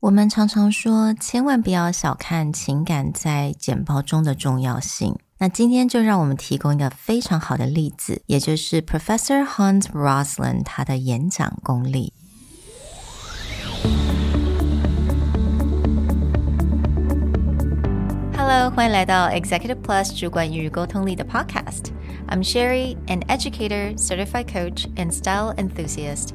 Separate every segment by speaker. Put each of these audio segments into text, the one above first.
Speaker 1: 我们常常说，千万不要小看情感在简报中的重要性。那今天就让我们提供一个非常好的例子，也就是 Professor Hans Rosling 他的演讲功力。Hello，欢迎来到 Executive Plus 主管与沟通力的 Podcast。I'm Sherry, an educator, certified coach, and style enthusiast.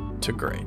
Speaker 2: to great.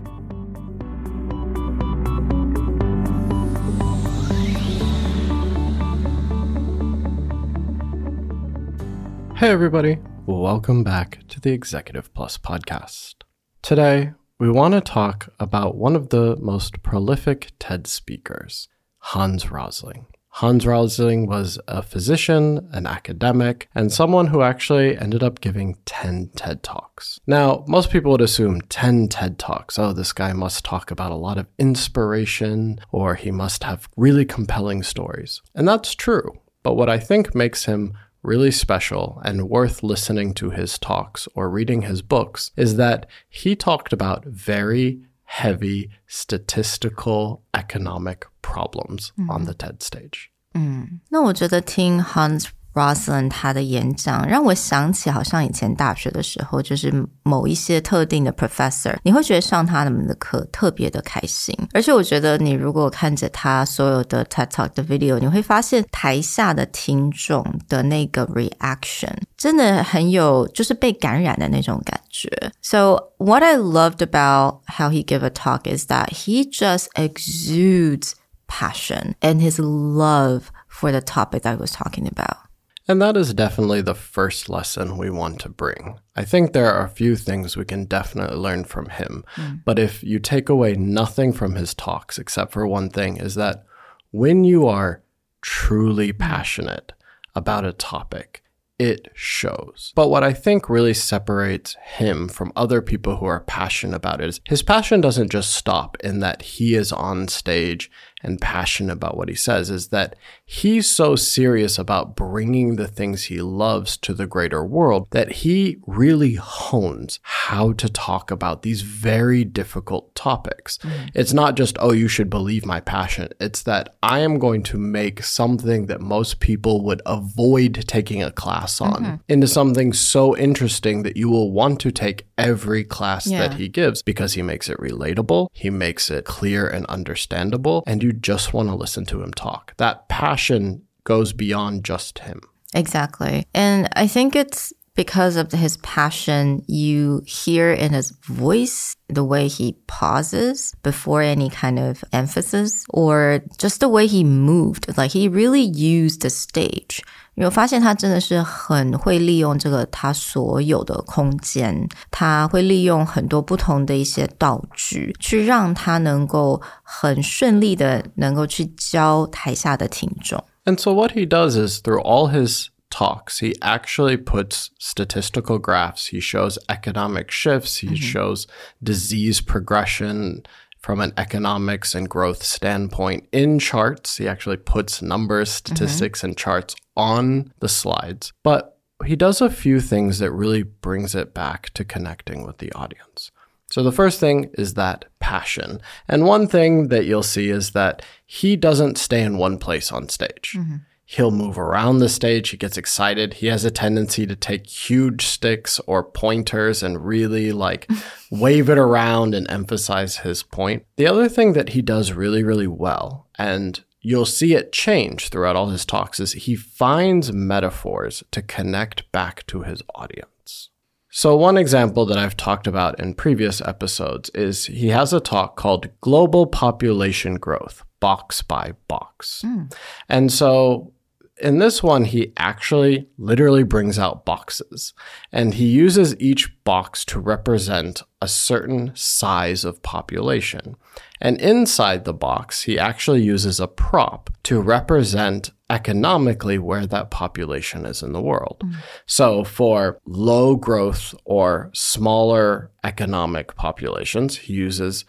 Speaker 2: Hey, everybody. Welcome back to the Executive Plus podcast. Today, we want to talk about one of the most prolific TED speakers, Hans Rosling. Hans Rosling was a physician, an academic, and someone who actually ended up giving 10 TED Talks. Now, most people would assume 10 TED Talks. Oh, this guy must talk about a lot of inspiration, or he must have really compelling stories. And that's true. But what I think makes him really special and worth listening to his talks or reading his books is that he talked about very heavy statistical economic problems mm. on the TED stage.
Speaker 1: 嗯，那我觉得听 Hans Rosling 她的演讲，让我想起好像以前大学的时候，就是某一些特定的 professor，你会觉得上他们的课特别的开心。而且我觉得你如果看着他所有的 TED Talk 的 video，你会发现台下的听众的那个 reaction 真的很有就是被感染的那种感觉。So what I loved about how he gave a talk is that he just exudes passion and his love for the topic that he was talking about.
Speaker 2: And that is definitely the first lesson we want to bring. I think there are a few things we can definitely learn from him. Mm. But if you take away nothing from his talks, except for one thing, is that when you are truly passionate about a topic, it shows. But what I think really separates him from other people who are passionate about it is his passion doesn't just stop in that he is on stage and passionate about what he says, is that he's so serious about bringing the things he loves to the greater world that he really hones how to talk about these very difficult topics. Mm. It's not just, oh, you should believe my passion. It's that I am going to make something that most people would avoid taking a class on mm-hmm. into something so interesting that you will want to take every class yeah. that he gives because he makes it relatable, he makes it clear and understandable, and you just want to listen to him talk. That passion goes beyond just him.
Speaker 1: Exactly. And I think it's because of his passion, you hear in his voice the way he pauses before any kind of emphasis or just the way he moved. Like he really used the stage 有发现他真的是很会利用这个他所有的空间，他会利用很多不同的一些道具，去让他能够很顺利的能够去教台下的听众。
Speaker 2: And so what he does is through all his talks, he actually puts statistical graphs. He shows economic shifts. He mm-hmm. shows disease progression from an economics and growth standpoint in charts. He actually puts numbers, mm-hmm. statistics, mm-hmm. and charts on the slides. But he does a few things that really brings it back to connecting with the audience. So the first thing is that passion. And one thing that you'll see is that he doesn't stay in one place on stage. Mm-hmm. He'll move around the stage. He gets excited. He has a tendency to take huge sticks or pointers and really like wave it around and emphasize his point. The other thing that he does really, really well, and you'll see it change throughout all his talks, is he finds metaphors to connect back to his audience. So, one example that I've talked about in previous episodes is he has a talk called Global Population Growth, Box by Box. Mm. And so in this one, he actually literally brings out boxes and he uses each box to represent a certain size of population. And inside the box, he actually uses a prop to represent economically where that population is in the world. Mm. So for low growth or smaller economic populations, he uses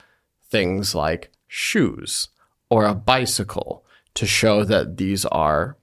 Speaker 2: things like shoes or a bicycle to show that these are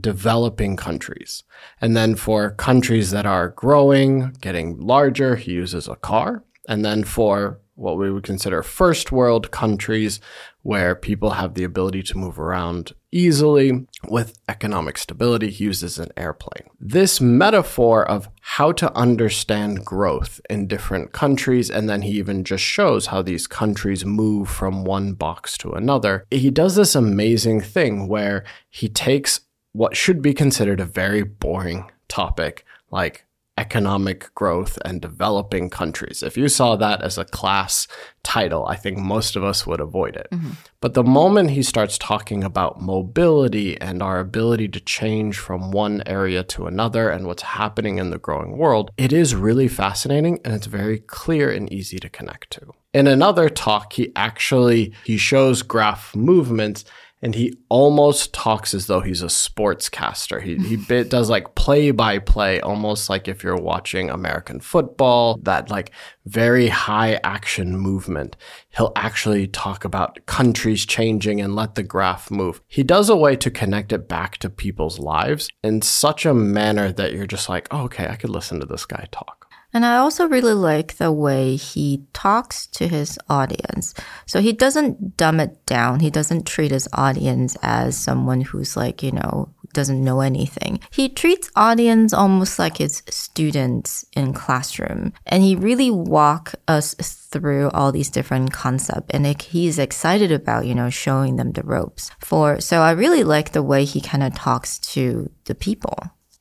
Speaker 2: developing countries. And then for countries that are growing, getting larger, he uses a car. And then for what we would consider first world countries where people have the ability to move around easily with economic stability, he uses an airplane. This metaphor of how to understand growth in different countries, and then he even just shows how these countries move from one box to another. He does this amazing thing where he takes what should be considered a very boring topic like economic growth and developing countries. If you saw that as a class title, I think most of us would avoid it. Mm-hmm. But the moment he starts talking about mobility and our ability to change from one area to another and what's happening in the growing world, it is really fascinating and it's very clear and easy to connect to. In another talk, he actually he shows graph movements and he almost talks as though he's a sportscaster. He he bit, does like play by play, almost like if you're watching American football. That like very high action movement. He'll actually talk about countries changing and let the graph move. He does a way to connect it back to people's lives in such a manner that you're just like, oh, okay, I could listen to this guy talk.
Speaker 1: And I also really like the way he talks to his audience. So he doesn't dumb it down. He doesn't treat his audience as someone who's like, you know, doesn't know anything. He treats audience almost like his students in classroom. And he really walk us through all these different concepts. And it, he's excited about, you know, showing them the ropes for, so I really like the way he kind of talks to the people.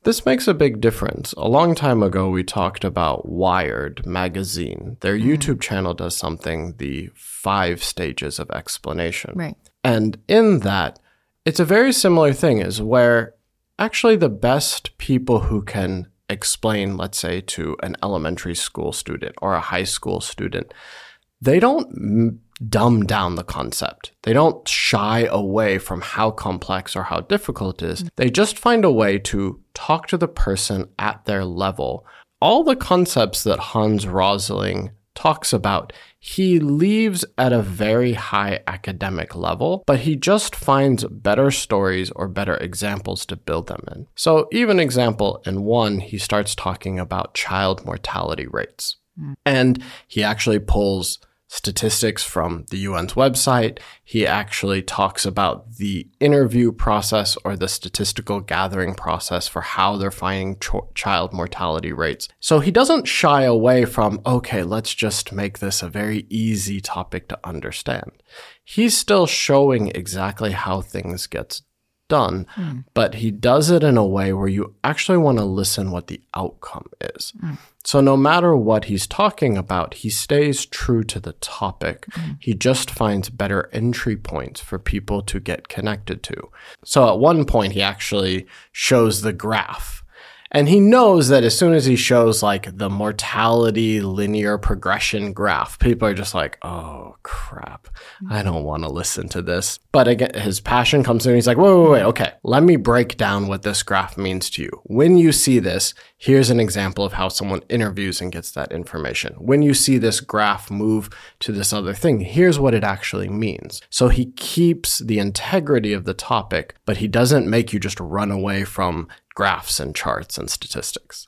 Speaker 2: This makes a big difference. A long time ago, we talked about Wired magazine. Their mm. YouTube channel does something, the five stages of explanation.
Speaker 1: Right.
Speaker 2: And in that, it's a very similar thing, is where actually the best people who can explain, let's say, to an elementary school student or a high school student, they don't dumb down the concept. They don't shy away from how complex or how difficult it is. They just find a way to talk to the person at their level. All the concepts that Hans Rosling talks about, he leaves at a very high academic level, but he just finds better stories or better examples to build them in. So, even example in one, he starts talking about child mortality rates. Mm. And he actually pulls statistics from the UN's website. He actually talks about the interview process or the statistical gathering process for how they're finding ch- child mortality rates. So he doesn't shy away from, okay, let's just make this a very easy topic to understand. He's still showing exactly how things get done, mm. but he does it in a way where you actually want to listen what the outcome is. Mm. So no matter what he's talking about, he stays true to the topic. Mm. He just finds better entry points for people to get connected to. So at one point, he actually shows the graph and he knows that as soon as he shows like the mortality linear progression graph, people are just like, oh crap, I don't want to listen to this. But again, his passion comes in he's like, wait, wait, wait, okay, let me break down what this graph means to you. When you see this, here's an example of how someone interviews and gets that information. When you see this graph move to this other thing, here's what it actually means. So he keeps the integrity of the topic, but he doesn't make you just run away from graphs and charts and statistics.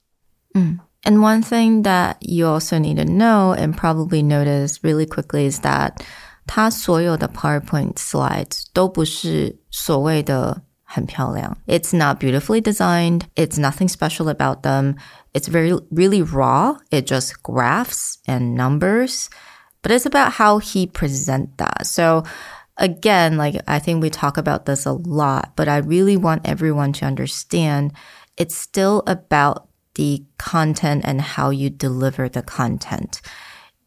Speaker 1: Mm. And one thing that you also need to know and probably notice really quickly is that 它所有的 PowerPoint slides 都不是所谓的很漂亮. It's not beautifully designed. It's nothing special about them. It's very, really raw. It just graphs and numbers, but it's about how he present that. So again, like I think we talk about this a lot, but I really want everyone to understand it's still about the content and how you deliver the content.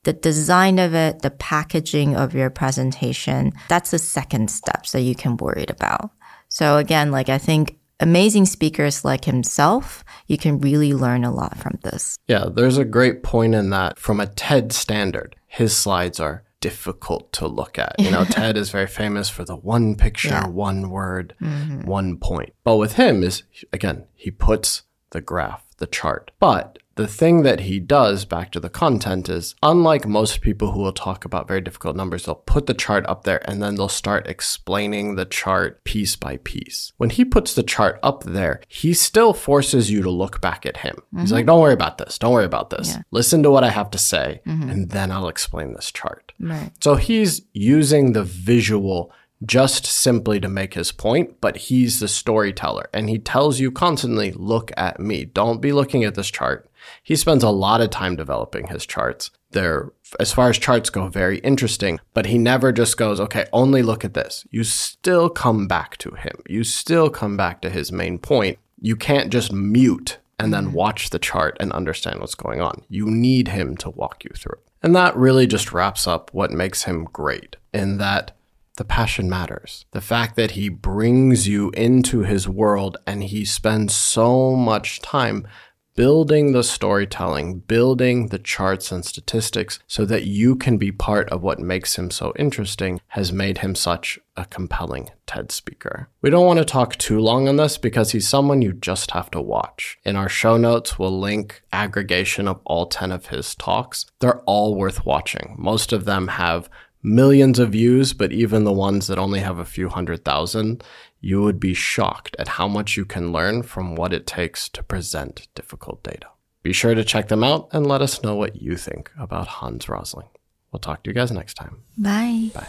Speaker 1: The design of it, the packaging of your presentation, that's the second step that you can worry about. So again, like I think amazing speakers like himself, you can really learn a lot from this.
Speaker 2: Yeah, there's a great point in that from a TED standard. His slides are difficult to look at. You know, TED is very famous for the one picture, yeah. one word, mm-hmm. one point. But with him is again, he puts the graph, the chart. But the thing that he does back to the content is unlike most people who will talk about very difficult numbers, they'll put the chart up there and then they'll start explaining the chart piece by piece. When he puts the chart up there, he still forces you to look back at him. Mm-hmm. He's like, don't worry about this. Don't worry about this. Yeah. Listen to what I have to say mm-hmm. and then I'll explain this chart.
Speaker 1: Right.
Speaker 2: So he's using the visual just simply to make his point, but he's the storyteller and he tells you constantly, look at me. Don't be looking at this chart. He spends a lot of time developing his charts. They're, as far as charts go, very interesting, but he never just goes, okay, only look at this. You still come back to him. You still come back to his main point. You can't just mute and then mm-hmm. watch the chart and understand what's going on. You need him to walk you through. And that really just wraps up what makes him great in that the passion matters. The fact that he brings you into his world and he spends so much time building the storytelling, building the charts and statistics so that you can be part of what makes him so interesting has made him such a compelling TED speaker. We don't want to talk too long on this because he's someone you just have to watch. In our show notes, we'll link aggregation of all 10 of his talks. They're all worth watching. Most of them have millions of views, but even the ones that only have a few hundred thousand, you would be shocked at how much you can learn from what it takes to present difficult data. Be sure to check them out and let us know what you think about Hans Rosling. We'll talk to you guys next time.
Speaker 1: Bye.
Speaker 2: Bye.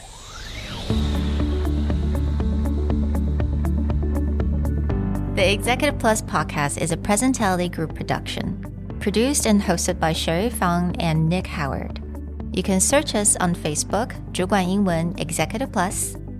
Speaker 1: The Executive Plus podcast is a Presentality Group production, produced and hosted by Sherry Fang and Nick Howard. You can search us on Facebook, 主管英文 Executive Plus.